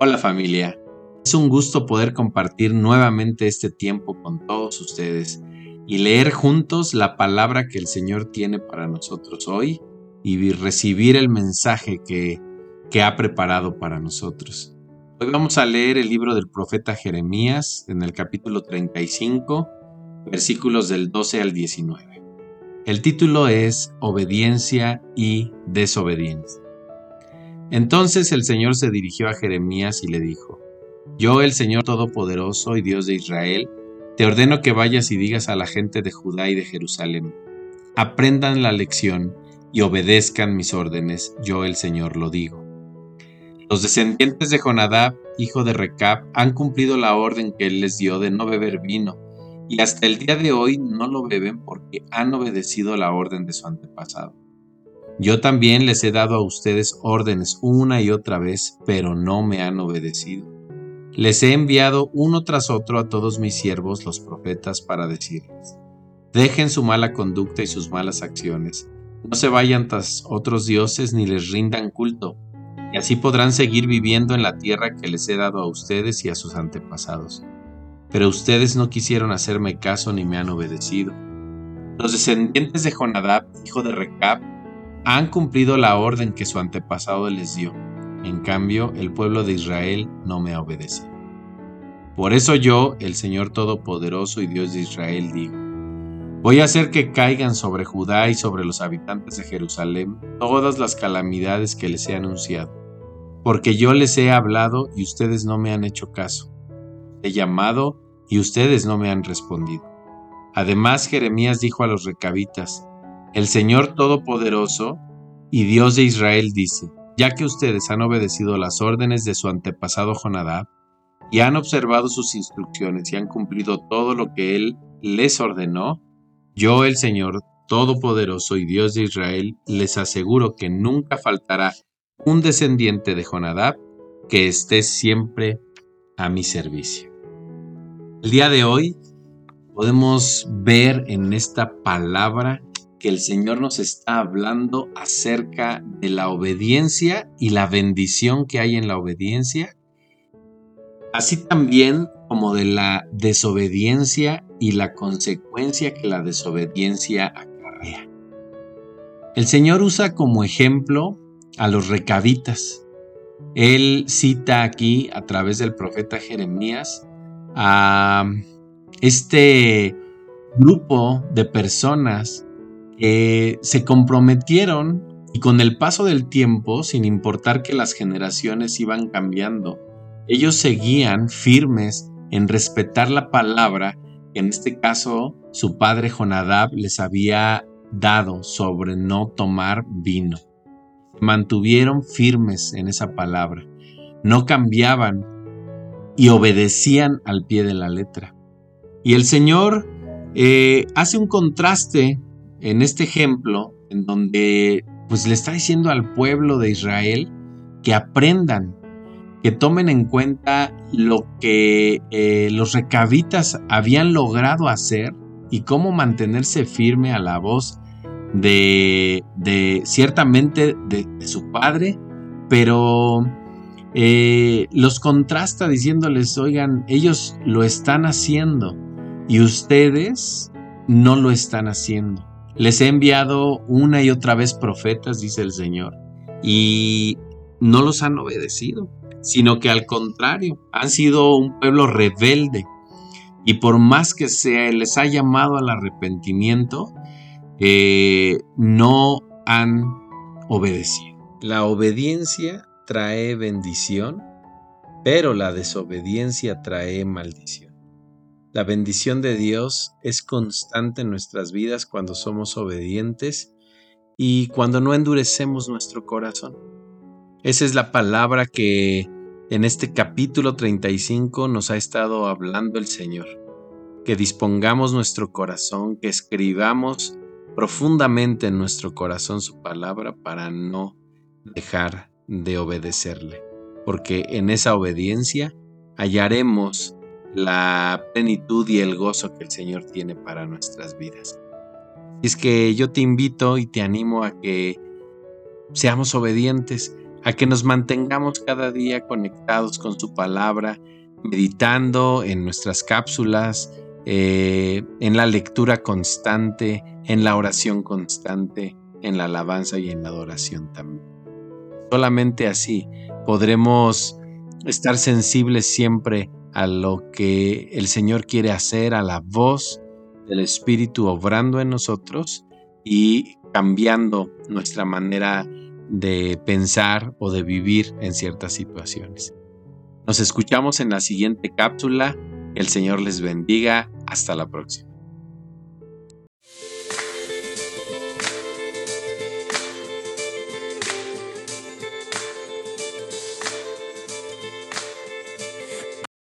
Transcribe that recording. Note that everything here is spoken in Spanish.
Hola familia, es un gusto poder compartir nuevamente este tiempo con todos ustedes y leer juntos la palabra que el Señor tiene para nosotros hoy y recibir el mensaje que, que ha preparado para nosotros. Hoy vamos a leer el libro del profeta Jeremías en el capítulo 35, versículos del 12 al 19. El título es Obediencia y desobediencia. Entonces el Señor se dirigió a Jeremías y le dijo, Yo, el Señor Todopoderoso y Dios de Israel, te ordeno que vayas y digas a la gente de Judá y de Jerusalén, aprendan la lección y obedezcan mis órdenes, yo el Señor lo digo. Los descendientes de Jonadab, hijo de Recab, han cumplido la orden que él les dio de no beber vino, y hasta el día de hoy no lo beben porque han obedecido la orden de su antepasado. Yo también les he dado a ustedes órdenes una y otra vez, pero no me han obedecido. Les he enviado uno tras otro a todos mis siervos los profetas para decirles, dejen su mala conducta y sus malas acciones, no se vayan tras otros dioses ni les rindan culto, y así podrán seguir viviendo en la tierra que les he dado a ustedes y a sus antepasados. Pero ustedes no quisieron hacerme caso ni me han obedecido. Los descendientes de Jonadab, hijo de Recab, han cumplido la orden que su antepasado les dio. En cambio, el pueblo de Israel no me ha obedecido. Por eso yo, el Señor Todopoderoso y Dios de Israel, digo, voy a hacer que caigan sobre Judá y sobre los habitantes de Jerusalén todas las calamidades que les he anunciado, porque yo les he hablado y ustedes no me han hecho caso. He llamado y ustedes no me han respondido. Además, Jeremías dijo a los recabitas, el Señor Todopoderoso y Dios de Israel dice, ya que ustedes han obedecido las órdenes de su antepasado Jonadab, y han observado sus instrucciones y han cumplido todo lo que él les ordenó, yo el Señor Todopoderoso y Dios de Israel les aseguro que nunca faltará un descendiente de Jonadab que esté siempre a mi servicio. El día de hoy podemos ver en esta palabra que el Señor nos está hablando acerca de la obediencia y la bendición que hay en la obediencia, así también como de la desobediencia y la consecuencia que la desobediencia acarrea. El Señor usa como ejemplo a los recabitas. Él cita aquí a través del profeta Jeremías a este grupo de personas eh, se comprometieron y con el paso del tiempo, sin importar que las generaciones iban cambiando, ellos seguían firmes en respetar la palabra que en este caso su padre Jonadab les había dado sobre no tomar vino. Mantuvieron firmes en esa palabra, no cambiaban y obedecían al pie de la letra. Y el Señor eh, hace un contraste en este ejemplo, en donde pues le está diciendo al pueblo de Israel que aprendan, que tomen en cuenta lo que eh, los recabitas habían logrado hacer y cómo mantenerse firme a la voz de, ciertamente de, su padre, pero eh, los contrasta diciéndoles, oigan, ellos lo están haciendo y ustedes no lo están haciendo. Les he enviado una y otra vez profetas, dice el Señor, y no los han obedecido, sino que al contrario, han sido un pueblo rebelde. Y por más que se les ha llamado al arrepentimiento, eh, no han obedecido. La obediencia trae bendición, pero la desobediencia trae maldición. La bendición de Dios es constante en nuestras vidas cuando somos obedientes y cuando no endurecemos nuestro corazón. Esa es la palabra que en este capítulo 35 nos ha estado hablando el Señor. Que dispongamos nuestro corazón, que escribamos profundamente en nuestro corazón su palabra para no dejar de obedecerle. Porque en esa obediencia hallaremos la plenitud y el gozo que el Señor tiene para nuestras vidas. Es que yo te invito y te animo a que seamos obedientes, a que nos mantengamos cada día conectados con su palabra, meditando en nuestras cápsulas, eh, en la lectura constante, en la oración constante, en la alabanza y en la adoración también. Solamente así podremos estar sensibles siempre a lo que el Señor quiere hacer, a la voz del Espíritu obrando en nosotros y cambiando nuestra manera de pensar o de vivir en ciertas situaciones. Nos escuchamos en la siguiente cápsula. El Señor les bendiga. Hasta la próxima.